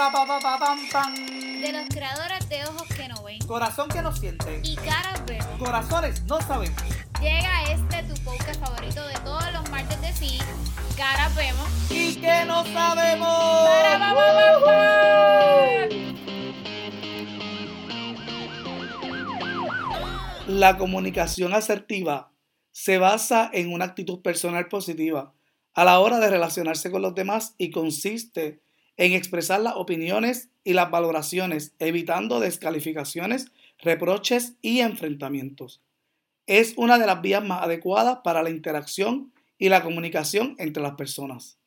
De los creadores de ojos que no ven Corazón que no siente. y caras vemos. Corazones no sabemos. Llega este tu podcast favorito de todos los martes de sí. Caras vemos. Y que no sabemos. Para, pa, pa, pa, pa. La comunicación asertiva se basa en una actitud personal positiva a la hora de relacionarse con los demás y consiste en expresar las opiniones y las valoraciones, evitando descalificaciones, reproches y enfrentamientos. Es una de las vías más adecuadas para la interacción y la comunicación entre las personas.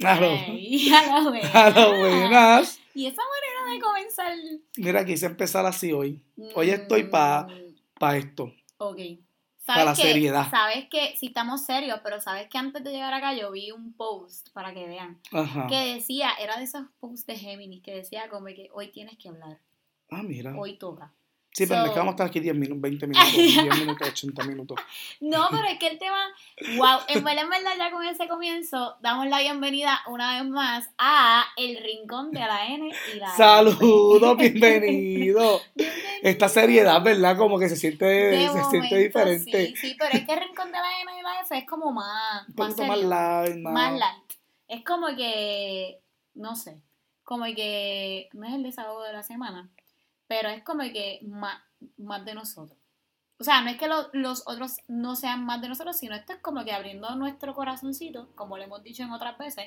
A. A buenas. Y esa manera de comenzar. Mira, quise empezar así hoy. Hoy estoy para Mm, esto. Ok. Pa' la que- seriedad. Sabes que, si estamos serios, pero sabes que antes de llegar acá yo vi un post para que vean. Ajá. Que decía, era de esos posts de Géminis, que decía como que hoy tienes que hablar, Ah, mira. hoy toca. Sí, pero So- es que vamos a estar aquí 10 minutos, 20 minutos, 10 minutos, 80 minutos. No, pero es que el tema, wow, en verdad, en verdad, ya con ese comienzo, damos la bienvenida una vez más a El Rincón de la N y la Saludos, bienvenido. Bienvenido. Esta seriedad, ¿verdad? Como que se siente, De se momento, siente diferente. Sí, sí, pero es que El Rincón de la N y la F es como más, Un más, poquito más serio, light, más... más light. Es como que, no sé, como que, no es el desahogo de la semana, pero es como que más, más de nosotros. O sea, no es que lo- los otros no sean más de nosotros, sino esto es como que abriendo nuestro corazoncito, como lo hemos dicho en otras veces,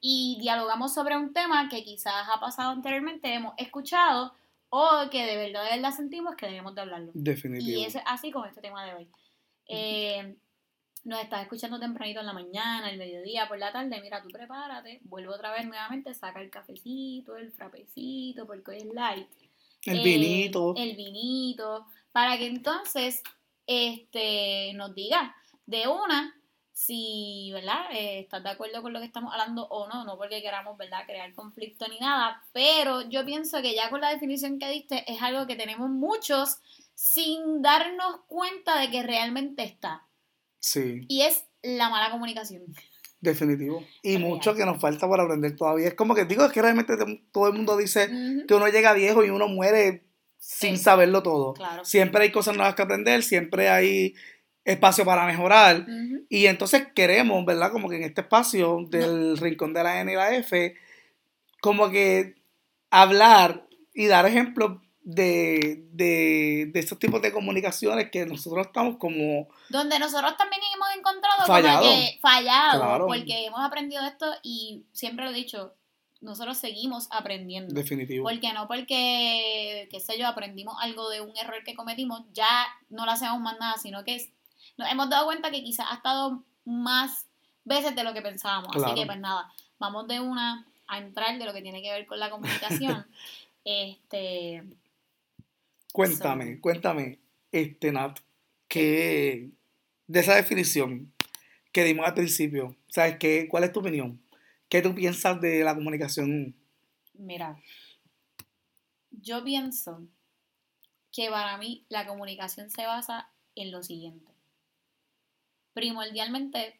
y dialogamos sobre un tema que quizás ha pasado anteriormente, hemos escuchado, o que de verdad, de verdad sentimos que debemos de hablarlo. Definitivo. Y es así con este tema de hoy. Eh, nos estás escuchando tempranito en la mañana, el mediodía, por la tarde. Mira, tú prepárate, vuelvo otra vez nuevamente, saca el cafecito, el frapecito, porque hoy es light. El Eh, vinito. El vinito, para que entonces este, nos diga de una si, ¿verdad? Eh, estás de acuerdo con lo que estamos hablando o no, no porque queramos, ¿verdad? Crear conflicto ni nada, pero yo pienso que ya con la definición que diste es algo que tenemos muchos sin darnos cuenta de que realmente está. Sí, Y es la mala comunicación. Definitivo. Y mucho que nos falta por aprender todavía. Es como que digo, es que realmente te- todo el mundo dice que uno llega viejo y uno muere sin Sí. saberlo todo. Claro. Siempre hay cosas nuevas que aprender, siempre hay espacio para mejorar. Y entonces queremos, ¿verdad? Como que en este espacio del rincón de la N y la F, como que hablar y dar ejemplos de, de, de estos tipos de comunicaciones que nosotros estamos como... Donde nosotros también hemos encontrado Fallado. como que fallado, Claro. porque hemos aprendido esto y siempre lo he dicho, nosotros seguimos aprendiendo. Definitivo. Porque no porque, qué sé yo, aprendimos algo de un error que cometimos, ya no lo hacemos más nada, sino que nos hemos dado cuenta que quizás ha estado más veces de lo que pensábamos. Claro. Así que pues nada, vamos de una a entrar de lo que tiene que ver con la comunicación. este, Cuéntame, So- cuéntame, este Nat, que de esa definición que dimos al principio, ¿sabes qué? ¿Cuál es tu opinión? ¿Qué tú piensas de la comunicación? Mira, yo pienso que para mí la comunicación se basa en lo siguiente. Primordialmente,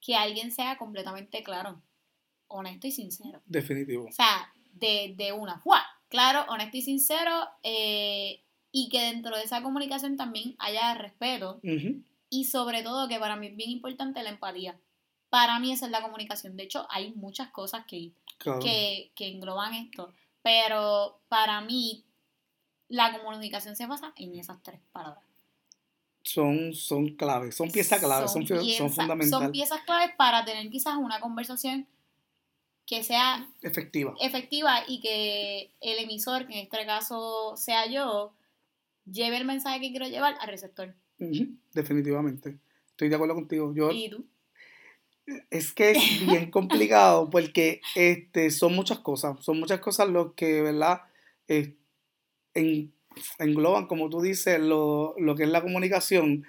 que alguien sea completamente claro, honesto y sincero. Definitivo. O sea, de, de una, ¡fua! Claro, honesto y sincero, eh, y que dentro de esa comunicación también haya respeto, y sobre todo que para mí es bien importante la empatía. Para mí esa es la comunicación. De hecho, hay muchas cosas que, claro. que, que engloban esto. Pero para mí, la comunicación se basa en esas tres palabras. Son, son claves, son piezas claves, son, son pieza- fundamentales, Son piezas claves para tener quizás una conversación que sea efectivas. efectiva y que el emisor, que en este caso sea yo, lleve el mensaje que quiero llevar al receptor. Definitivamente. Estoy de acuerdo contigo. Yo, ¿Y tú? es que es bien complicado porque este, son muchas cosas, son muchas cosas lo que, ¿verdad? Eh, en- engloban, como tú dices, lo, lo que es la comunicación.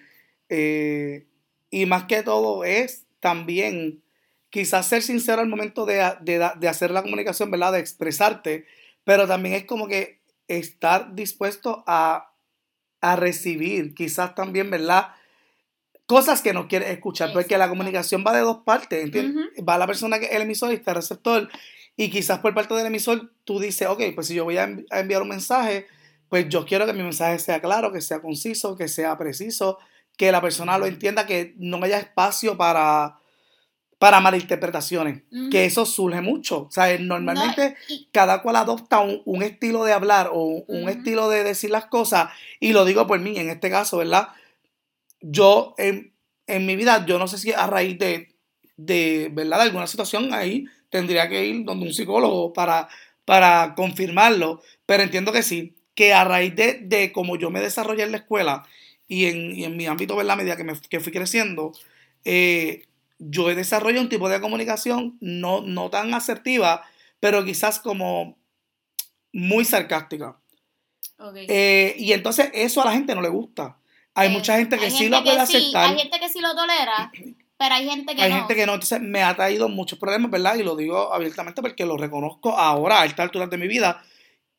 eh, y más que todo es también quizás ser sincero al momento de, de, de hacer la comunicación, ¿verdad? De expresarte, pero también es como que estar dispuesto a, a recibir, quizás también, ¿verdad? Cosas que no quieres escuchar, porque la comunicación va de dos partes, ¿entiendes? Va la persona que el emisor y está el receptor, Y quizás por parte del emisor tú dices, ok, pues si yo voy a enviar un mensaje, pues yo quiero que mi mensaje sea claro, que sea conciso, que sea preciso, que la persona lo entienda, que no haya espacio para, para malinterpretaciones, que eso surge mucho. O sea, normalmente cada cual adopta un, estilo de hablar o un estilo de decir las cosas, y lo digo por mí, en este caso, ¿verdad? Yo, en, mi vida, yo no sé si a raíz de, de, ¿verdad? De alguna situación ahí tendría que ir donde un psicólogo para, para confirmarlo, pero entiendo que sí, que a raíz de, de cómo yo me desarrollé en la escuela y en, mi ámbito, ¿verdad? A medida que, me, que fui creciendo, eh, yo he desarrollado un tipo de comunicación no, no tan asertiva, pero quizás como muy sarcástica. Eh, y entonces eso a la gente no le gusta. Hay mucha gente que sí lo puede aceptar. Hay gente que sí lo tolera, pero hay gente que hay no. Hay gente que no. Entonces me ha traído muchos problemas, ¿verdad? Y lo digo abiertamente porque lo reconozco ahora, a esta altura de mi vida,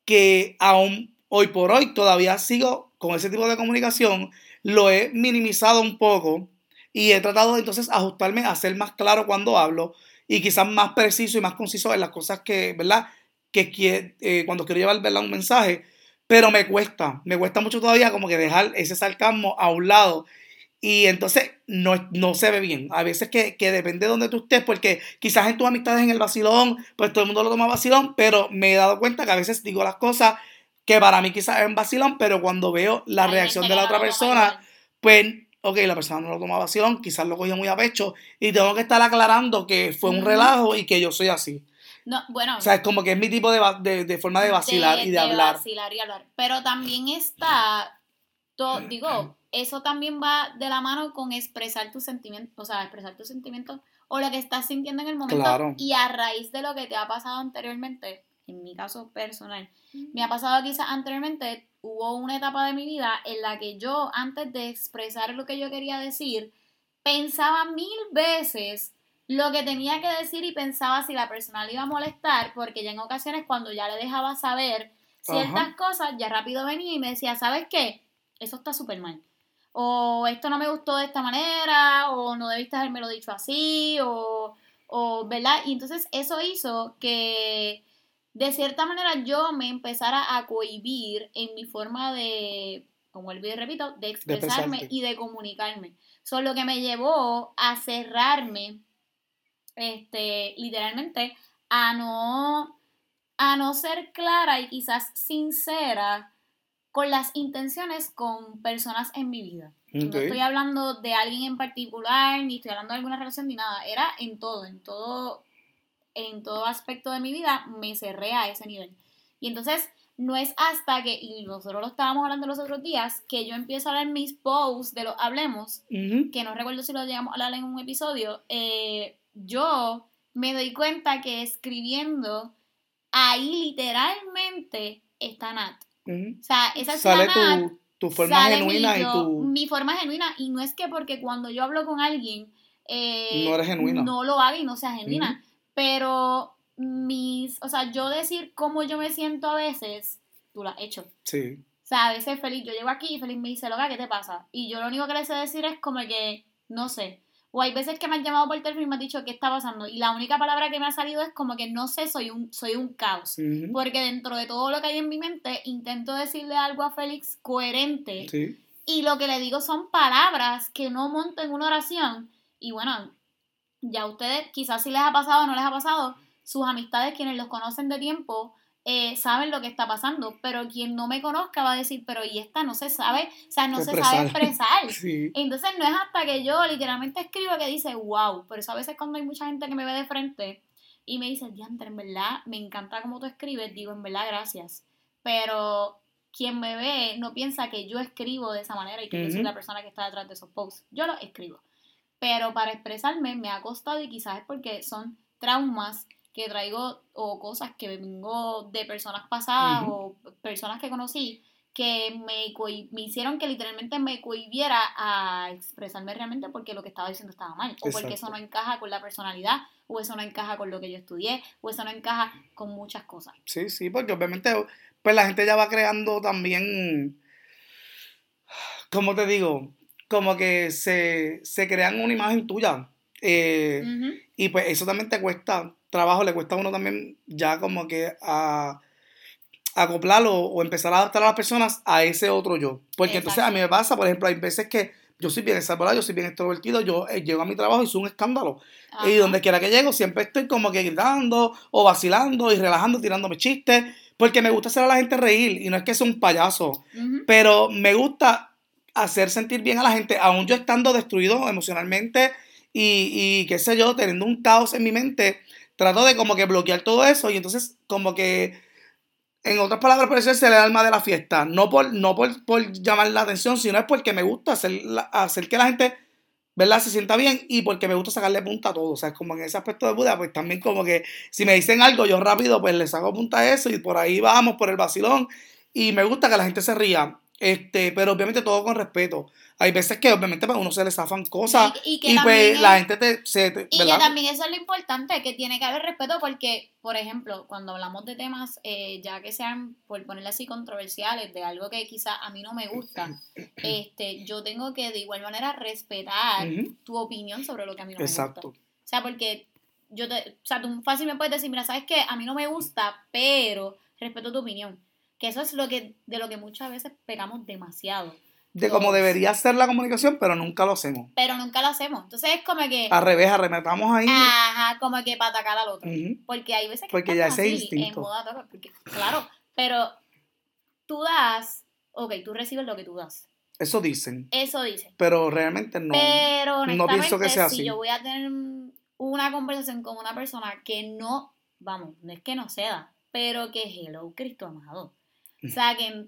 que aún hoy por hoy todavía sigo con ese tipo de comunicación. Lo he minimizado un poco y he tratado entonces ajustarme a ser más claro cuando hablo y quizás más preciso y más conciso en las cosas que, ¿verdad? Que, eh, cuando quiero llevar ¿verdad? un mensaje, pero me cuesta, me cuesta mucho todavía como que dejar ese sarcasmo a un lado y entonces no, no se ve bien. A veces que, que, depende de donde tú estés, porque quizás en tus amistades en el vacilón, pues todo el mundo lo toma vacilón, pero me he dado cuenta que a veces digo las cosas que para mí quizás es un vacilón, pero cuando veo la reacción de la otra persona, pues ok, la persona no lo toma vacilón, quizás lo cogió muy a pecho y tengo que estar aclarando que fue un relajo y que yo soy así. No, bueno. O sea, es como que es mi tipo de, de, forma de vacilar y de, hablar. Vacilar y hablar. Pero también está, todo, digo, eso también va de la mano con expresar tus sentimientos, o sea, expresar tus sentimientos o lo que estás sintiendo en el momento. Y a raíz de lo que te ha pasado anteriormente, en mi caso personal, me ha pasado quizás anteriormente, hubo una etapa de mi vida en la que yo, antes de expresar lo que yo quería decir, pensaba mil veces lo que tenía que decir y pensaba si la persona le iba a molestar, porque ya en ocasiones cuando ya le dejaba saber ciertas cosas, ya rápido venía y me decía, ¿sabes qué? Eso está súper mal. O esto no me gustó de esta manera, o no debiste haberme lo dicho así, o, o, ¿verdad? Y entonces eso hizo que de cierta manera yo me empezara a cohibir en mi forma de, como el y repito, de expresarme y de comunicarme. Eso lo que me llevó a cerrarme, este, literalmente, a no, a no ser clara y quizás sincera con las intenciones con personas en mi vida. No estoy hablando de alguien en particular, ni estoy hablando de alguna relación, ni nada. Era en todo, en todo en todo aspecto de mi vida me cerré a ese nivel. Y entonces no es hasta que, y nosotros lo estábamos hablando los otros días, que yo empiezo a leer mis posts de los Hablemos, que no recuerdo si lo llegamos a hablar en un episodio, eh, yo me doy cuenta que escribiendo ahí literalmente está Nat. O sea, esa es sale tu, tu, forma genuina y tu... Mi forma genuina, y no es que porque cuando yo hablo con alguien... Eh, no eres genuina. No lo haga y no sea genuina. Pero mis, o sea, yo decir cómo yo me siento a veces, tú lo has hecho. Sí. O sea, a veces feliz, yo llego aquí y feliz me dice, loca, ¿qué te pasa? Y yo lo único que le sé decir es como que, no sé. O hay veces que me han llamado por teléfono y me han dicho, ¿qué está pasando? Y la única palabra que me ha salido es como que no sé, soy un, soy un caos. Porque dentro de todo lo que hay en mi mente, intento decirle algo a Félix coherente. Sí. Y lo que le digo son palabras que no monto en una oración. Y bueno, ya ustedes, quizás si les ha pasado o no les ha pasado, sus amistades, quienes los conocen de tiempo, eh, saben lo que está pasando, pero quien no me conozca va a decir, pero y esta no se sabe, o sea, no se sabe expresar. Entonces no es hasta que yo literalmente escribo que dice, wow, por eso a veces cuando hay mucha gente que me ve de frente y me dice, diantre, en verdad, me encanta cómo tú escribes, digo, en verdad, gracias. Pero quien me ve no piensa que yo escribo de esa manera y que yo soy la persona que está detrás de esos posts. Yo lo escribo pero para expresarme me ha costado y quizás es porque son traumas que traigo o cosas que vengo de personas pasadas o personas que conocí que me, me, hicieron que literalmente me cohibiera a expresarme realmente porque lo que estaba diciendo estaba mal, o porque eso no encaja con la personalidad, o eso no encaja con lo que yo estudié, o eso no encaja con muchas cosas. Sí, sí, porque obviamente pues la gente ya va creando también, ¿cómo te digo? Como que se, crean una imagen tuya. Eh, y pues eso también te cuesta trabajo le cuesta a uno también ya como que a acoplarlo o empezar a adaptar a las personas a ese otro yo. Porque entonces a mí me pasa, por ejemplo, hay veces que yo soy bien desarrollado, yo soy bien extrovertido, yo eh, llego a mi trabajo y soy un escándalo. Y donde quiera que llego, siempre estoy como que gritando o vacilando y relajando, tirándome chistes, porque me gusta hacer a la gente reír y no es que sea un payaso, pero me gusta hacer sentir bien a la gente, aún yo estando destruido emocionalmente y, y qué sé yo, teniendo un caos en mi mente, trato de como que bloquear todo eso y entonces como que en otras palabras, por eso es el alma de la fiesta. No por, no por, por llamar la atención, sino es porque me gusta hacer, hacer que la gente ¿verdad? se sienta bien y porque me gusta sacarle punta a todo. O sea, es como en ese aspecto de Buda, pues también como que si me dicen algo, yo rápido pues le saco punta a eso y por ahí vamos, por el vacilón. Y me gusta que la gente se ría. Este, pero obviamente todo con respeto. Hay veces que obviamente para uno se le zafan cosas y, pues la gente te... Se, y que también eso es lo importante, que tiene que haber respeto porque, por ejemplo, cuando hablamos de temas, eh, ya que sean, por ponerle así, controversiales, de algo que quizá a mí no me gusta, este, yo tengo que de igual manera respetar tu opinión sobre lo que a mí no me gusta. O sea, porque yo te, o sea, tú fácil me puedes decir, mira, ¿sabes qué? A mí no me gusta, pero respeto tu opinión. Que eso es lo que, de lo que muchas veces pegamos demasiado. De cómo debería ser la comunicación, pero nunca lo hacemos. Pero nunca lo hacemos. Entonces es como que. Al revés, arremetamos ahí. Ajá, como que para atacar al otro. Porque hay veces que. Porque ya ese instinto. porque, claro, pero tú das. Ok, tú recibes lo que tú das. Eso dicen. Eso dicen. Pero realmente no. Pero no pienso que sea así. Si yo voy a tener una conversación con una persona que no. Vamos, no es que no ceda, pero que hello, Cristo amado o sea, que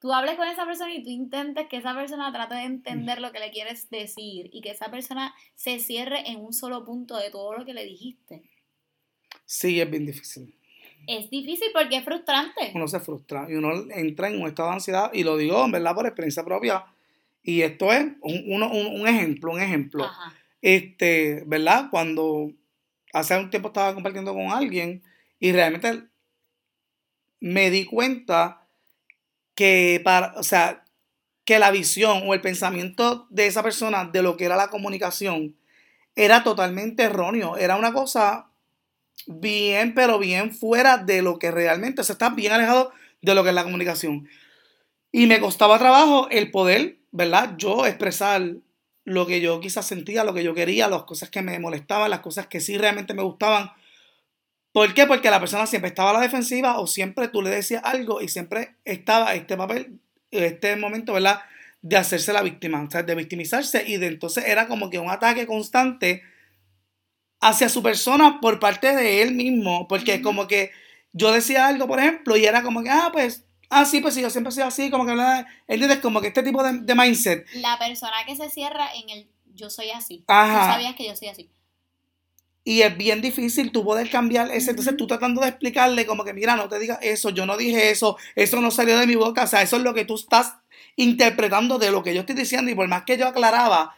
tú hables con esa persona y tú intentes que esa persona trate de entender lo que le quieres decir y que esa persona se cierre en un solo punto de todo lo que le dijiste. Sí, es bien difícil. Es difícil porque es frustrante. Uno se frustra y uno entra en un estado de ansiedad y lo digo, en verdad, por experiencia propia. Y esto es un, un ejemplo, un ejemplo. Este, ¿verdad? Cuando hace un tiempo estaba compartiendo con alguien y realmente me di cuenta que para, o sea, que la visión o el pensamiento de esa persona de lo que era la comunicación era totalmente erróneo. Era una cosa bien, pero bien fuera de lo que realmente, se está bien alejado de lo que es la comunicación. Y me costaba trabajo el poder, ¿verdad? Yo expresar lo que yo quizás sentía, lo que yo quería, las cosas que me molestaban, las cosas que sí realmente me gustaban, ¿Por qué? Porque la persona siempre estaba a la defensiva o siempre tú le decías algo y siempre estaba este papel, este momento, ¿verdad? De hacerse la víctima, o sea, de victimizarse y de entonces era como que un ataque constante hacia su persona por parte de él mismo, porque como que yo decía algo, por ejemplo, y era como que, ah, pues, ah, sí, pues sí, yo siempre he sido así, como que, ¿entiendes? Como que este tipo de, de mindset. La persona que se cierra en el yo soy así. Ajá. Tú sabías que yo soy así. Y es bien difícil tú poder cambiar ese. Entonces tú tratando de explicarle como que, mira, no te digas eso, yo no dije eso, eso no salió de mi boca. O sea, eso es lo que tú estás interpretando de lo que yo estoy diciendo. Y por más que yo aclaraba,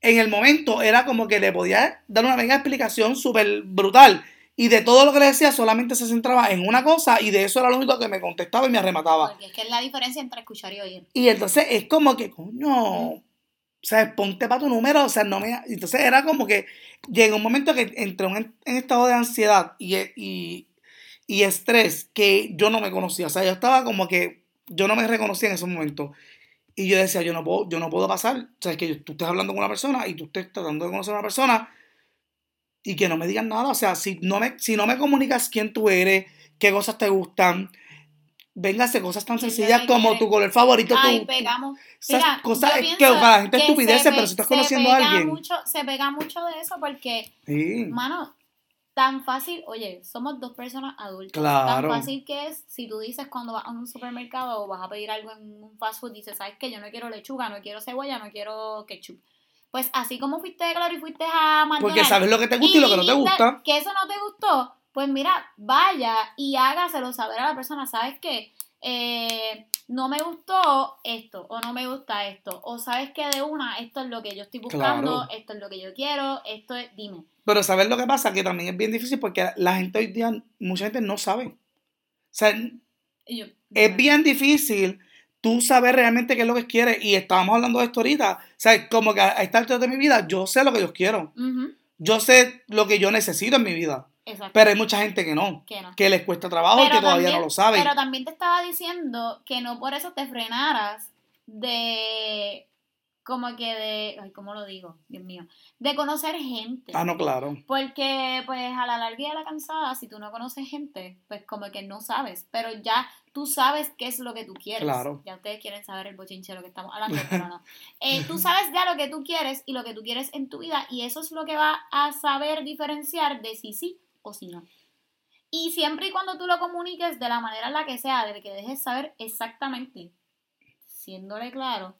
en el momento era como que le podía dar una mega explicación súper brutal. Y de todo lo que le decía solamente se centraba en una cosa y de eso era lo único que me contestaba y me arremataba. Porque es que es la diferencia entre escuchar y oír. Y entonces es como que, coño, sea, ponte para tu número, o sea, no me... Entonces era como que llegó un momento que entré en, estado de ansiedad y, y, y, estrés que yo no me conocía, o sea, yo estaba como que yo no me reconocía en ese momento. Y yo decía, yo no puedo, yo no puedo pasar, o sea, es que tú estés hablando con una persona y tú estés tratando de conocer a una persona y que no me digan nada, o sea, si no me, si no me comunicas quién tú eres, qué cosas te gustan, Véngase cosas tan sencillas como tu color favorito. Ay, pegamos. Mira, cosas que para la gente estupideces, pero si estás conociendo a alguien. Mucho, se pega mucho de eso porque, sí. mano, tan fácil, oye, somos dos personas adultas. Claro. Tan fácil que es, si tú dices cuando vas a un supermercado o vas a pedir algo en un fast food, dices, ¿sabes qué? Yo no quiero lechuga, no quiero cebolla, no quiero ketchup. Pues así como fuiste de claro y fuiste a McDonald's. Porque sabes lo que te gusta y, lo que no te gusta. Que eso no te gustó pues mira, vaya y hágaselo saber a la persona, ¿sabes qué? Eh, no me gustó esto o no me gusta esto o sabes que de una esto es lo que yo estoy buscando esto es lo que yo quiero esto es dime. Pero sabes lo que pasa que también es bien difícil porque la gente hoy día mucha gente no sabe. O sea es bien difícil tú saber realmente qué es lo que quieres y estábamos hablando de esto ahorita o sea como que a esta altura de mi vida yo sé lo que yo quiero. Yo sé lo que yo necesito en mi vida Exacto. Pero hay mucha gente que no, Que no. que les cuesta trabajo y que todavía también- no lo saben. Pero también te estaba diciendo que no por eso te frenaras de como que de, ay, ¿cómo lo digo? Dios mío, de conocer gente. Ah, no, claro. Porque, pues, a la larga y a la cansada, si tú no conoces gente, pues como que no sabes. Pero ya tú sabes qué es lo que tú quieres. Claro. Ya ustedes quieren saber el bochinche de lo que estamos hablando, pero no. Eh, tú sabes ya lo que tú quieres y lo que tú quieres en tu vida, y eso es lo que va a saber diferenciar de si sí o si no. Y siempre y cuando tú lo comuniques de la manera en la que sea, de que dejes saber exactamente, siéndole claro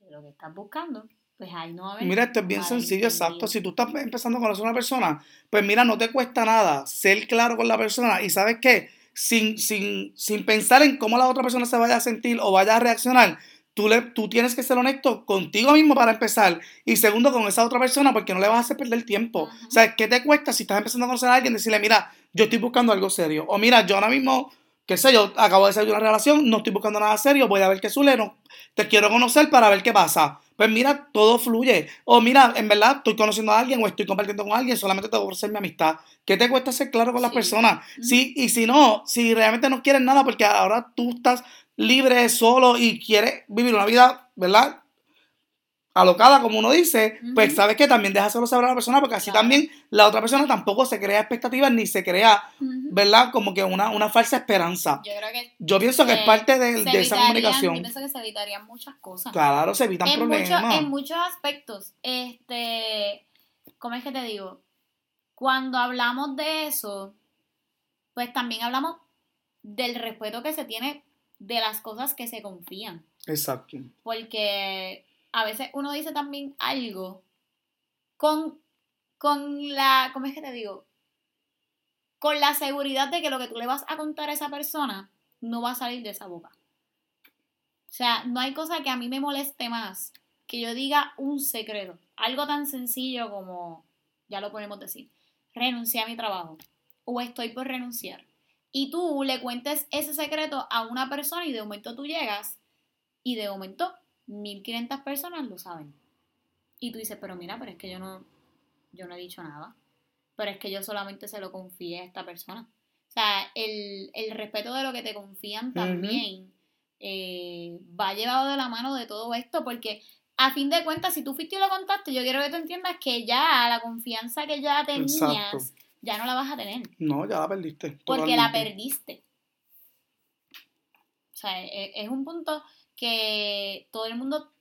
de lo que estás buscando, pues ahí no va a haber. Mira, esto es bien sencillo, exacto. Si tú estás empezando a conocer a una persona, pues mira, no te cuesta nada ser claro con la persona y sabes qué, sin, sin, sin pensar en cómo la otra persona se vaya a sentir o vaya a reaccionar, tú, le, tú tienes que ser honesto contigo mismo para empezar y segundo con esa otra persona porque no le vas a hacer perder tiempo. Ujú. O sea, ¿qué te cuesta si estás empezando a conocer a alguien? Decirle, mira, yo estoy buscando algo serio. O mira, yo ahora mismo, qué sé yo, acabo de salir de una relación, no estoy buscando nada serio, voy a ver qué suele, no, te quiero conocer para ver qué pasa. Pues mira, todo fluye. O mira, en verdad estoy conociendo a alguien o estoy compartiendo con alguien, solamente te voy a ofrecer mi amistad. ¿Qué te cuesta ser claro con las personas? Sí, y si no, si realmente no quieres nada porque ahora tú estás libre, solo y quieres vivir una vida, ¿verdad? Alocada, como uno dice, pues sabes que también déjaselo saber a la persona porque así Claro. también la otra persona tampoco se crea expectativas ni se crea. ¿verdad? Como que una, una falsa esperanza. Yo creo que Yo pienso que es parte de, de esa comunicación. Yo pienso que se evitarían muchas cosas. Claro, se evitan en, problemas. en muchos aspectos, este, ¿cómo es que te digo? Cuando hablamos de eso, pues también hablamos del respeto que se tiene de las cosas que se confían. Exacto. Porque a veces uno dice también algo con, con la, ¿cómo es que te digo? Con la seguridad de que lo que tú le vas a contar a esa persona no va a salir de esa boca. O sea, no hay cosa que a mí me moleste más que yo diga un secreto. Algo tan sencillo como, ya lo podemos decir, renuncié a mi trabajo o estoy por renunciar. Y tú le cuentes ese secreto a una persona y de momento tú llegas y de momento 1500 personas lo saben. Y tú dices, pero mira, pero es que yo no, yo no he dicho nada. Pero es que yo solamente se lo confié a esta persona. O sea, el, el respeto de lo que te confían también eh, va llevado de la mano de todo esto, porque a fin de cuentas, si tú fuiste y lo contaste, yo quiero que tú entiendas que ya la confianza que ya tenías, Exacto. Ya no la vas a tener, No, ya la perdiste. porque la perdiste. O sea, e- es, un punto que todo el mundo,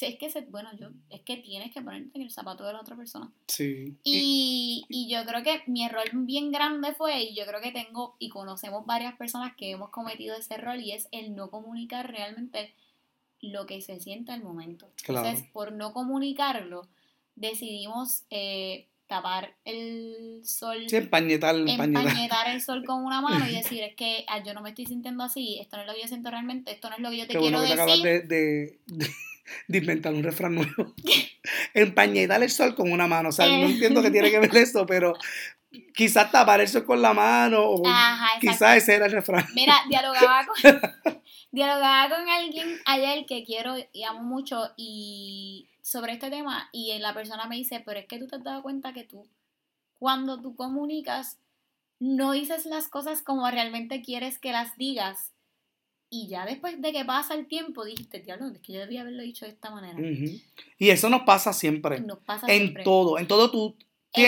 es que, se, bueno, yo, es que tienes que ponerte en el zapato de la otra persona. Sí. Y, y yo creo que mi error bien grande fue, y yo creo que tengo y conocemos varias personas que hemos cometido ese error, y es el no comunicar realmente lo que se siente al momento. Claro. Entonces, por no comunicarlo, decidimos eh, tapar el sol, Sí, empañetar, empañetar. empañetar el sol con una mano y decir, es que ah, yo no me estoy sintiendo así, esto no es lo que yo siento realmente, esto no es lo que yo te Qué quiero bueno que te acabas decir. de, de, de- de inventar un refrán nuevo. Empañetar el sol con una mano. O sea, no entiendo qué tiene que ver eso, pero quizás tapar el sol con la mano o Ajá, quizás ese era el refrán. Mira, dialogaba con, dialogaba con alguien ayer que quiero y amo mucho y sobre este tema y la persona me dice, pero es que tú te has dado cuenta que tú, cuando tú comunicas, no dices las cosas como realmente quieres que las digas. Y ya después de que pasa el tiempo, dijiste, diablo, es que yo debía haberlo dicho de esta manera. Y eso nos pasa siempre. Nos pasa en siempre. todo, en todo tú,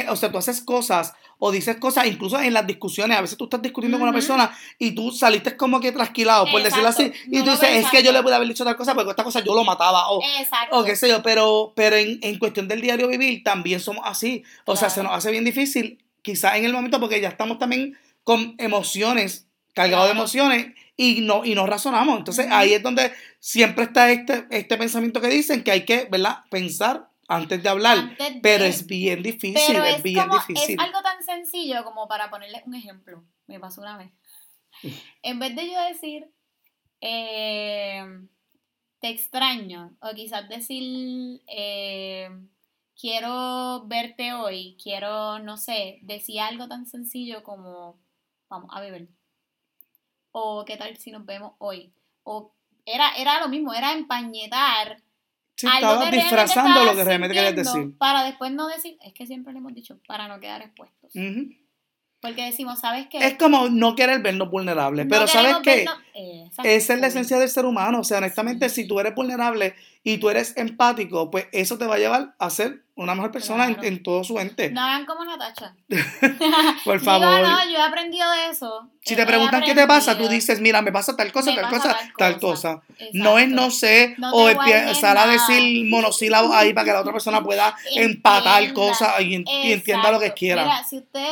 o sea, tú haces cosas o dices cosas, incluso en las discusiones, a veces tú estás discutiendo con una persona y tú saliste como que trasquilado, por decirlo así, y No tú dices, es que yo le pude haber dicho tal cosa, porque esta cosa yo lo mataba, o, o qué sé yo, pero, pero en, en cuestión del diario vivir también somos así, o sea, se nos hace bien difícil, quizás en el momento, porque ya estamos también con emociones, cargados de emociones, y no, y no razonamos, entonces ahí es donde siempre está este, este pensamiento que dicen que hay que, ¿verdad?, pensar antes de hablar. Antes de- Pero es bien difícil, Pero es, es, bien como, difícil. es algo tan sencillo como para ponerle un ejemplo. Me pasó una vez. En vez de yo decir, eh, te extraño, o quizás decir, eh, quiero verte hoy, quiero, no sé, decir algo tan sencillo como, vamos a beber. O qué tal si nos vemos hoy. O era, era lo mismo, era empañetar Sí, estabas disfrazando lo que realmente querías decir. Para después no decir, es que siempre le hemos dicho, para no quedar expuestos. Ujú. Porque decimos, ¿sabes qué? Es como no querer vernos vulnerables. No pero ¿sabes qué? eh. Esa es la esencia del ser humano. O sea, honestamente, si tú eres vulnerable y tú eres empático, pues eso te va a llevar a ser una mejor persona en, Claro. en todo su ente. No hagan como Natacha. Por Digo, favor. no, yo he aprendido de eso. Si te preguntan qué te pasa, tú dices, mira, me pasa tal cosa, tal cosa, tal cosa. No es no sé, No o empezar a decir monosílabos ahí para que la otra persona pueda empatar cosas y, en- y entienda lo que quiera. Mira, si usted.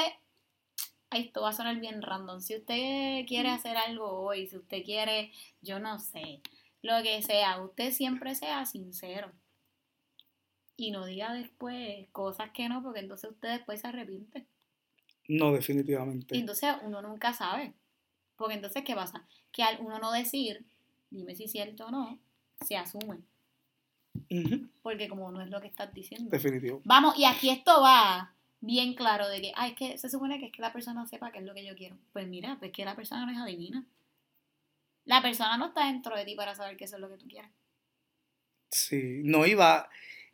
Esto va a sonar bien random. Si usted quiere hacer algo hoy, si usted quiere, yo no sé, lo que sea, usted siempre sea sincero. Y no diga después cosas que no, porque entonces usted después se arrepiente. No, Y definitivamente. entonces uno nunca sabe. Porque entonces, ¿qué pasa? Que al uno no decir, dime si es cierto o no, se asume. Porque como no es lo que estás diciendo. Definitivo. Vamos, y aquí esto va bien claro de que, ay, es que se supone que es que la persona sepa qué es lo que yo quiero. Pues mira, pues que la persona no es adivina. La persona no está dentro de ti para saber qué es lo que tú quieres. Sí, no iba.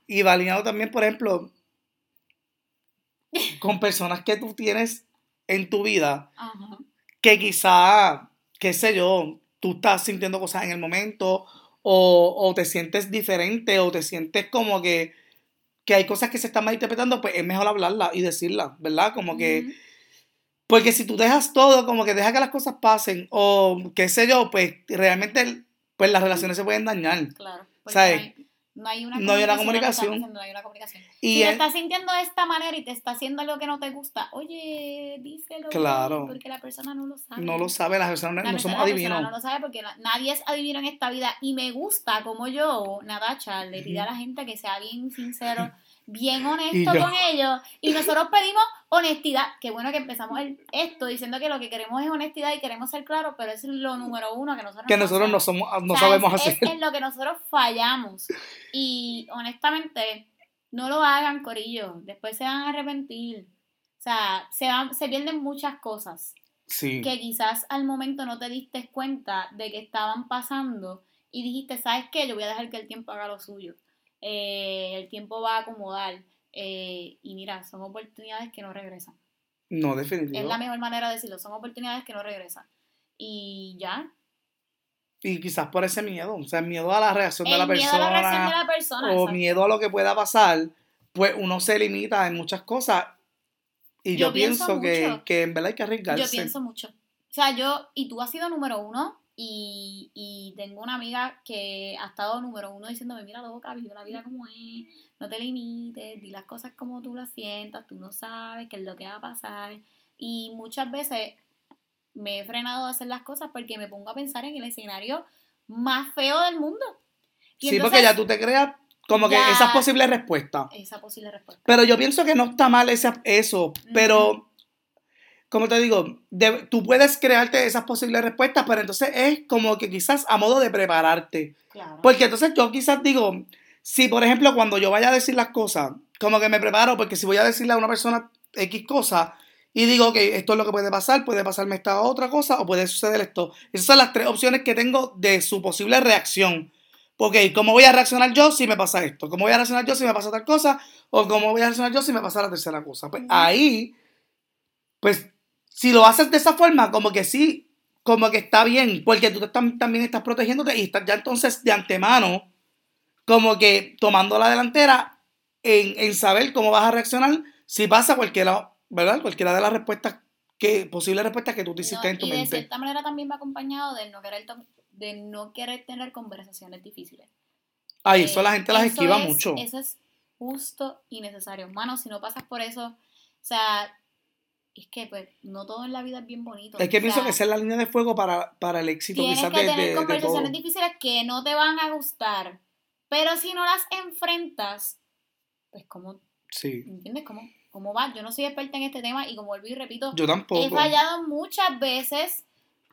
Y va alineado también, por ejemplo, con personas que tú tienes en tu vida Ajá. que quizá, qué sé yo, tú estás sintiendo cosas en el momento o, o te sientes diferente o te sientes como que, que hay cosas que se están malinterpretando, pues es mejor hablarla y decirla, ¿verdad? Como que, porque si tú dejas todo, como que dejas que las cosas pasen o qué sé yo, pues realmente pues las relaciones se pueden dañar. Claro. ¿Sabes? Hay, no hay una No hay una comunicación. diciendo, no hay una comunicación. Y si te es- estás sintiendo de esta manera y te está haciendo algo que no te gusta, oye, díselo. Claro. Porque la persona no lo sabe. no lo sabe, las personas La no persona- somos adivinos. no lo sabe porque la- nadie es adivino en esta vida. Y me gusta como yo, Nadacha, le pide a la gente que sea bien sincero, bien honesto con ellos. Y nosotros pedimos honestidad. Qué bueno que empezamos el- esto diciendo que lo que queremos es honestidad y queremos ser claros, pero es lo número uno que nosotros Que nosotros no somos, no sabemos es, hacer. Es en lo que nosotros fallamos. Y honestamente, no lo hagan, Corillo. Después se van a arrepentir. O sea, se, van, se pierden muchas cosas Sí. que quizás al momento no te diste cuenta de que estaban pasando y dijiste, ¿sabes qué? Yo voy a dejar que el tiempo haga lo suyo. Eh, el tiempo va a acomodar. Eh, y mira, son oportunidades que no regresan. No, Es definitivo. la mejor manera de decirlo. Son oportunidades que no regresan. Y ya. Y quizás por ese miedo, o sea, miedo a la reacción de El la miedo persona. a la reacción de la persona. o miedo a lo que pueda pasar, pues uno se limita en muchas cosas. Y yo, Yo pienso pienso que, que en verdad hay que arriesgarse. Yo pienso mucho. O sea, yo, y tú has sido número uno, y, y tengo una amiga que ha estado número uno diciéndome, mira loca, vive la vida como es, no te limites, di las cosas como tú las sientas, tú no sabes qué es lo que va a pasar. Y muchas veces me he frenado de hacer las cosas porque me pongo a pensar en el escenario más feo del mundo. Y sí, porque ya tú te creas como que esas posibles respuestas. Esa posible respuesta. Pero yo pienso que no está mal esa- eso, pero, como te digo, de- tú puedes crearte esas posibles respuestas, pero entonces es como que quizás a modo de prepararte. Claro. Porque entonces yo quizás digo, si por ejemplo cuando yo vaya a decir las cosas, como que me preparo, porque si voy a decirle a una persona X cosa y digo que esto es lo que puede pasar, puede pasarme esta otra cosa o puede suceder esto. Esas son las tres opciones que tengo de su posible reacción. Ok, ¿cómo voy a reaccionar yo si me pasa esto? ¿Cómo voy a reaccionar yo si me pasa tal cosa? ¿O cómo voy a reaccionar yo si me pasa la tercera cosa? Pues ahí, pues, si lo haces de esa forma, como que sí, como que está bien, porque tú también estás protegiéndote y estás ya entonces de antemano, como que tomando la delantera en, en saber cómo vas a reaccionar si pasa cualquiera, ¿verdad? Cualquiera de las respuestas, que, posibles respuestas que tú te hiciste No, en tu y de cierta manera también va acompañado de no querer, de no querer tener conversaciones difíciles. Ay, Eh, eso la gente las esquiva es- mucho. Eso es justo y necesario. Mano, si no pasas por eso, o sea, es que pues no todo en la vida es bien bonito. Es que o pienso que esa es la línea de fuego para, para el éxito Tienes quizás que de, tener de- de todo. conversaciones difíciles que no te van a gustar, pero si no las enfrentas, pues como, Sí, ¿entiendes? ¿Cómo, cómo va? Yo no soy experta en este tema y como vuelvo y repito, yo tampoco. He fallado muchas veces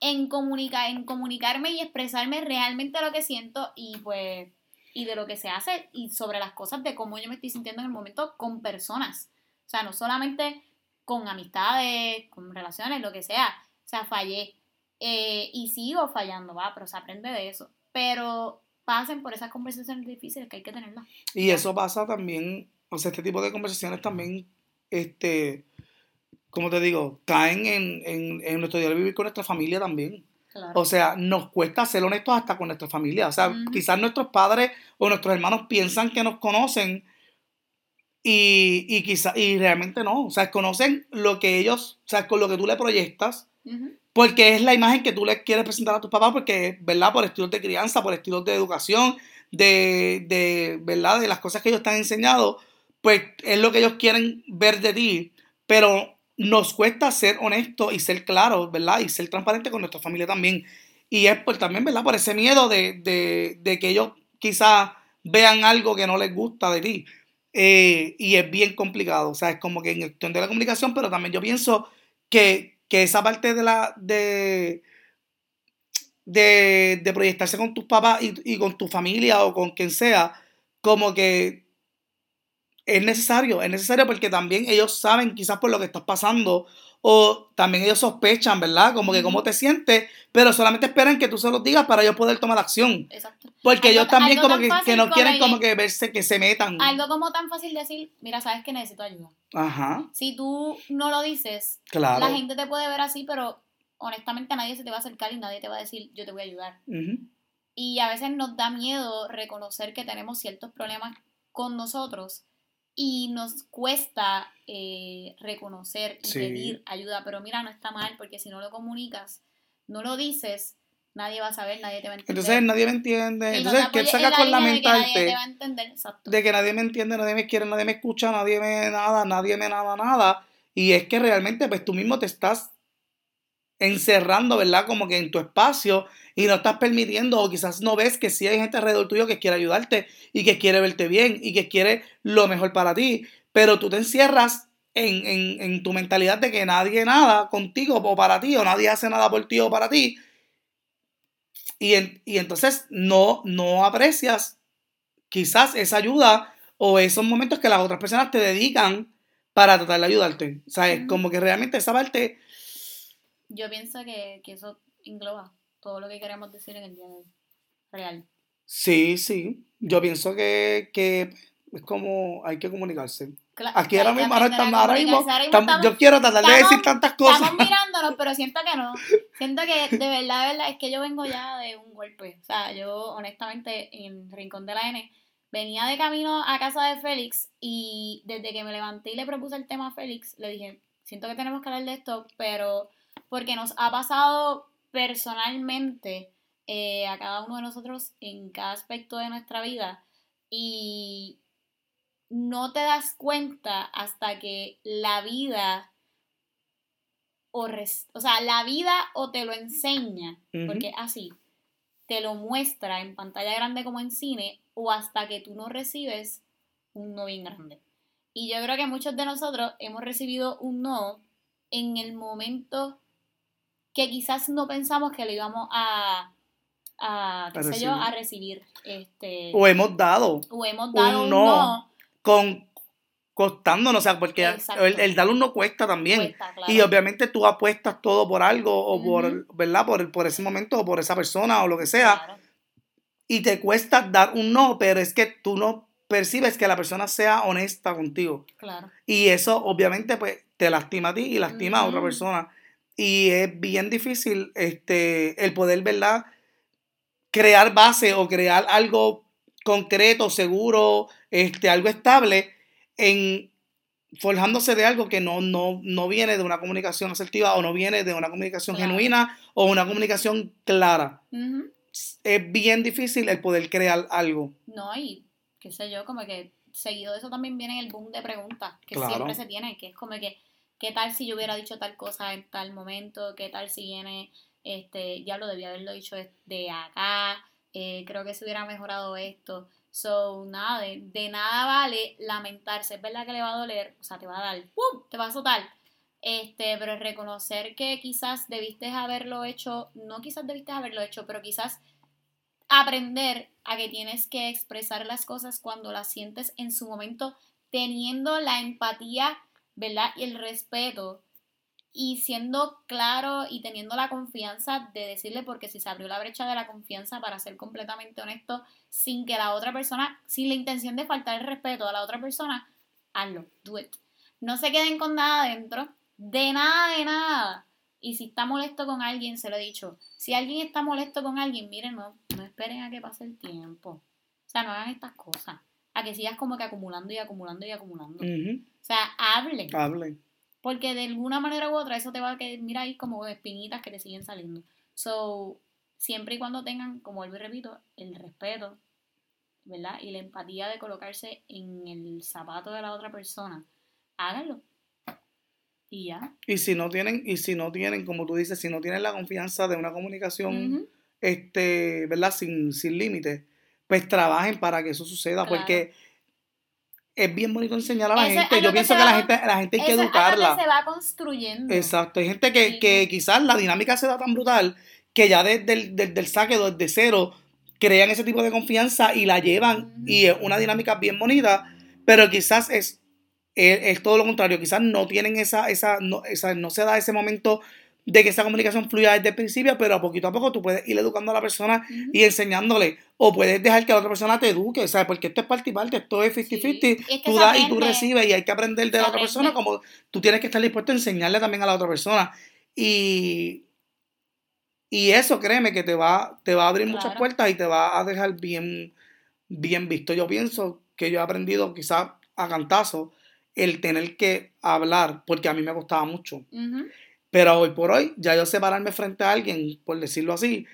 en, comunica en comunicarme y expresarme realmente lo que siento y pues y de lo que se hace y sobre las cosas de cómo yo me estoy sintiendo en el momento con personas. O sea, no solamente con amistades, con relaciones, lo que sea. O sea, fallé. Eh, y sigo fallando, va, pero se aprende de eso. Pero pasen por esas conversaciones difíciles que hay que tenerlas. Y eso pasa también, o sea, este tipo de conversaciones también, este, como te digo, caen en, en, en nuestro diario vivir con nuestra familia también. Claro. O sea, nos cuesta ser honestos hasta con nuestra familia. O sea, quizás nuestros padres o nuestros hermanos piensan que nos conocen y, y quizás, y realmente no. O sea, conocen lo que ellos, o sea, con lo que tú le proyectas, porque es la imagen que tú le quieres presentar a tus papás, porque, ¿verdad? Por estilos de crianza, por estilos de educación, de, de, ¿verdad? De las cosas que ellos te han enseñado, pues es lo que ellos quieren ver de ti, pero nos cuesta ser honestos y ser claros, ¿verdad? Y ser transparentes con nuestra familia también. Y es por también, ¿verdad? Por ese miedo de, de, de que ellos quizás vean algo que no les gusta de ti. Eh, y es bien complicado, o sea, es como que en cuestión de la comunicación, pero también yo pienso que, que esa parte de la de, de, de proyectarse con tus papás y, y con tu familia o con quien sea, como que es necesario, es necesario porque también ellos saben quizás por lo que estás pasando o también ellos sospechan, ¿verdad? Como que cómo te sientes, pero solamente esperan que tú se los digas para ellos poder tomar acción. Exacto. Porque Algo- ellos también como que, no quieren como que verse, que se metan. Algo como tan fácil decir, mira, sabes que necesito ayuda. Ajá, Si tú no lo dices, claro. la gente te puede ver así, pero honestamente nadie se te va a acercar y nadie te va a decir, yo te voy a ayudar. Ujú. Y a veces nos da miedo reconocer que tenemos ciertos problemas con nosotros y nos cuesta eh, reconocer y Sí. pedir ayuda. Pero mira, no está mal porque si no lo comunicas, no lo dices, nadie va a saber, nadie te va a entender. Entonces nadie me entiende. Y Entonces, te ¿qué apoyes saca con línea de que nadie te lamentarte? va a entender. Exacto. De que nadie me entiende, nadie me quiere, nadie me escucha, nadie me nada, nadie me nada, nada. Y es que realmente, pues tú mismo te estás encerrando, ¿verdad? Como que en tu espacio y no estás permitiendo, o quizás no ves que sí hay gente alrededor tuyo que quiere ayudarte y que quiere verte bien y que quiere lo mejor para ti, pero tú te encierras en, en, en tu mentalidad de que nadie nada contigo o para ti, o nadie hace nada por ti o para ti. Y, en- y entonces no, no aprecias quizás esa ayuda o esos momentos que las otras personas te dedican para tratar de ayudarte. O sea, es como que realmente esa parte Yo pienso que, que eso engloba todo lo que queremos decir en el día de hoy. Real. Sí, sí. Yo pienso que, que es como hay que comunicarse. Aquí ahora mismo, ahora, estamos, ahora mismo, estamos- estamos- yo quiero tratar de decir tantas cosas. Estamos mirándonos, pero siento que no. Siento que de verdad, de verdad, es que yo vengo ya de un golpe. O sea, yo honestamente en Rincón de la N venía de camino a casa de Félix y desde que me levanté y le propuse el tema a Félix, le dije, siento que tenemos que hablar de esto, pero porque nos ha pasado personalmente eh, a cada uno de nosotros en cada aspecto de nuestra vida y no te das cuenta hasta que la vida o, o sea, la vida o te lo enseña, Ujú. porque así, te lo muestra en pantalla grande como en cine, o hasta que tú no recibes un no bien grande. Y yo creo que muchos de nosotros hemos recibido un no en el momento que quizás no pensamos que lo íbamos a, a qué A sé yo, a recibir. Este, O hemos dado o hemos dado un no. no, con costándonos, o sea, porque el, el dar un no cuesta también. cuesta, claro. Y obviamente tú apuestas todo por algo o por. ¿verdad? Por, por ese momento o por esa persona o lo que sea. Claro. Y te cuesta dar un no, pero es que tú no percibes que la persona sea honesta contigo. Claro. Y eso obviamente pues te lastima a ti y lastima a otra persona. Y es bien difícil este, el poder, ¿verdad? Crear base o crear algo concreto, seguro, este, algo estable en forjándose de algo que no, no, no viene de una comunicación asertiva o no viene de una comunicación Claro. genuina o una comunicación clara. Es bien difícil el poder crear algo. No, y qué sé yo, como que seguido de eso también viene el boom de preguntas que Claro. siempre se tiene, que es como que, ¿qué tal si yo hubiera dicho tal cosa en tal momento? ¿Qué tal si viene, este, ya lo debía haberlo dicho de- acá? Eh, creo que se hubiera mejorado esto. So, nada, de, de nada vale lamentarse. Es verdad que le va a doler, o sea, te va a dar, ¡pum! te va a azotar. Este, pero reconocer que quizás debiste haberlo hecho, no quizás debiste haberlo hecho, pero quizás aprender a que tienes que expresar las cosas cuando las sientes en su momento, teniendo la empatía, ¿verdad? Y el respeto y siendo claro y teniendo la confianza de decirle, porque si se abrió la brecha de la confianza para ser completamente honesto, sin que la otra persona, sin la intención de faltar el respeto a la otra persona, hazlo, do it. No se queden con nada adentro, De nada, de nada. Y si está molesto con alguien, se lo he dicho. Si alguien está molesto con alguien, miren, no, no esperen a que pase el tiempo. O sea, no hagan estas cosas. A que sigas como que acumulando y acumulando y acumulando. O sea, hablen. Hablen. Porque de alguna manera u otra eso te va a quedar, mira ahí como espinitas que te siguen saliendo. So, siempre y cuando tengan, como vuelvo y repito, el respeto, ¿verdad? Y la empatía de colocarse en el zapato de la otra persona, háganlo. Y ya. Y si no tienen, y si no tienen, como tú dices, si no tienen la confianza de una comunicación, este, ¿verdad? Sin, sin límites, pues trabajen para que eso suceda, Claro. porque es bien bonito enseñar a la Eso gente. Yo que pienso que la gente, la gente hay que educarla. que se va construyendo. Exacto, hay gente que, Sí. que quizás la dinámica se da tan brutal que ya desde el del, del saque, desde cero, crean ese tipo de confianza y la llevan y es una dinámica bien bonita, pero quizás es, es, es todo lo contrario, quizás no tienen esa, esa, no, esa, no se da ese momento de que esa comunicación fluya desde el principio, pero a poquito a poco tú puedes ir educando a la persona y enseñándole, o puedes dejar que la otra persona te eduque, ¿sabes? Porque esto es parte y parte, esto es 50-50, Sí. Y es que tú das y tú recibes y hay que aprender de la otra persona, como tú tienes que estar dispuesto a enseñarle también a la otra persona. Y, y eso, créeme, que te va, te va a abrir muchas puertas y te va a dejar bien, bien visto. Yo pienso que yo he aprendido quizás a cantazo el tener que hablar, porque a mí me costaba mucho. Pero hoy por hoy, ya yo sé pararme frente a alguien, por decirlo así,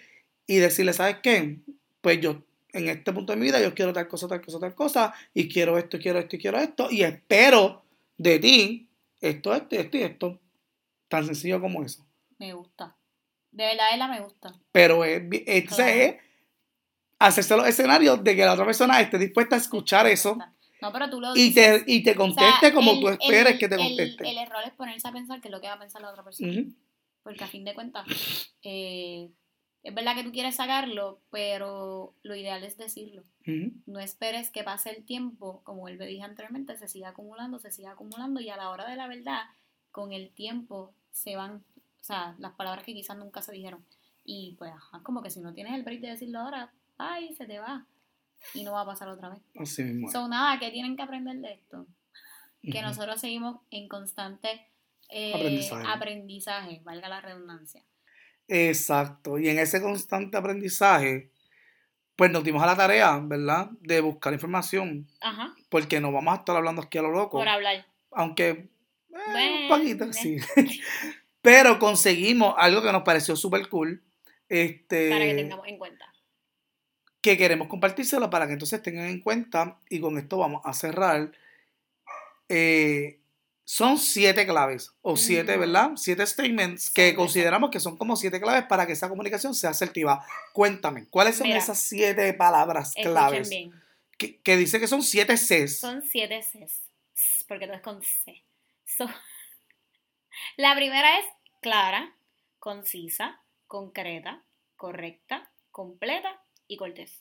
y decirle, ¿sabes qué? Pues yo, en este punto de mi vida, yo quiero tal cosa, tal cosa, tal cosa, y quiero esto, quiero esto, y quiero esto, y espero de ti esto, esto, esto y esto. Tan sencillo como eso. Me gusta. De verdad, ella me gusta. Pero es, ese Claro. es hacerse los escenarios de que la otra persona esté dispuesta a escuchar eso No, pero tú lo y dices. te, y te O sea, conteste como el- tú esperes el- que te conteste. El, error es ponerse a pensar qué es lo que va a pensar la otra persona. Porque a fin de cuentas, eh, es verdad que tú quieres sacarlo, pero lo ideal es decirlo. No esperes que pase el tiempo, como él me dije anteriormente, se siga acumulando, se siga acumulando y a la hora de la verdad, con el tiempo se van, o sea, las palabras que quizás nunca se dijeron. Y pues, ajá, como que si no tienes el break de decirlo ahora, ay, se te va. Y no va a pasar otra vez. Así mismo. es. So, nada, ¿qué tienen que aprender de esto? Que nosotros seguimos en constante eh, Aprendizaje. aprendizaje, valga la redundancia. Exacto. Y en ese constante aprendizaje, pues nos dimos a la tarea, ¿verdad? De buscar información, Ajá, porque no vamos a estar hablando aquí a lo loco. por hablar. Aunque, eh, un poquito, sí. Pero conseguimos algo que nos pareció súper cool. Este, Para que tengamos en cuenta. Que queremos compartírselo para que entonces tengan en cuenta. Y con esto vamos a cerrar. Eh, son siete claves, o siete. ¿verdad? Siete statements que consideramos que son como siete claves para que esa comunicación sea asertiva. Cuéntame, ¿cuáles son Mira, esas siete palabras claves? bien. Que, que dice que son siete Cs. Son siete Cs, porque todo es con C. So, la primera es clara, concisa, concreta, correcta, completa y cortés.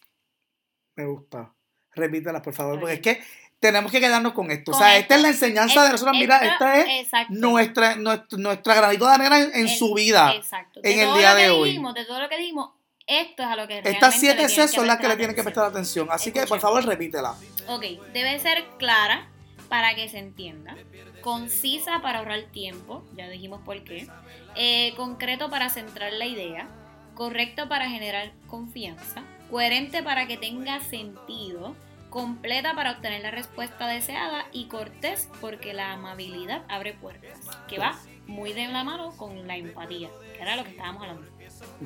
Me gusta. Repítelas, por favor, porque es que tenemos que quedarnos con esto. o sea, esta es la enseñanza de nosotros. Mira, esta es exacto, nuestra, nuestra, nuestra granito de arena en, en El- su vida. exacto. en De el día de hoy. dijimos, de todo lo que dijimos, esto es a lo que Estas siete C son las que le tienen que prestar atención. Así que, por favor, repítela. Ok, debe ser clara para que se entienda, concisa para ahorrar tiempo, ya dijimos por qué, eh, concreto para centrar la idea, correcto para generar confianza, coherente para que tenga sentido, completa para obtener la respuesta deseada y cortés porque la amabilidad abre puertas, que va muy de la mano con la empatía, que era lo que estábamos hablando.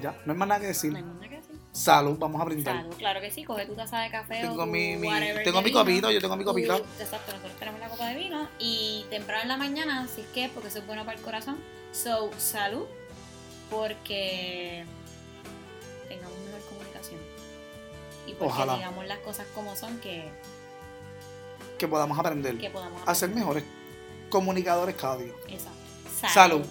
Ya, no hay más nada que decir. No hay nada que decir. Salud, vamos a brindar. Salud, claro que sí, coge tu taza de café o Tengo tu mi, tengo mi vino. copito, yo tengo mi copito. Uh, exacto, nosotros tenemos la copa de vino y temprano en la mañana, así es que porque eso es bueno para el corazón. So, salud, porque tengamos. Y porque Ojalá. digamos las cosas como son que, Que podamos aprender que podamos a ser aprender. mejores comunicadores cada día. Exacto. Salud.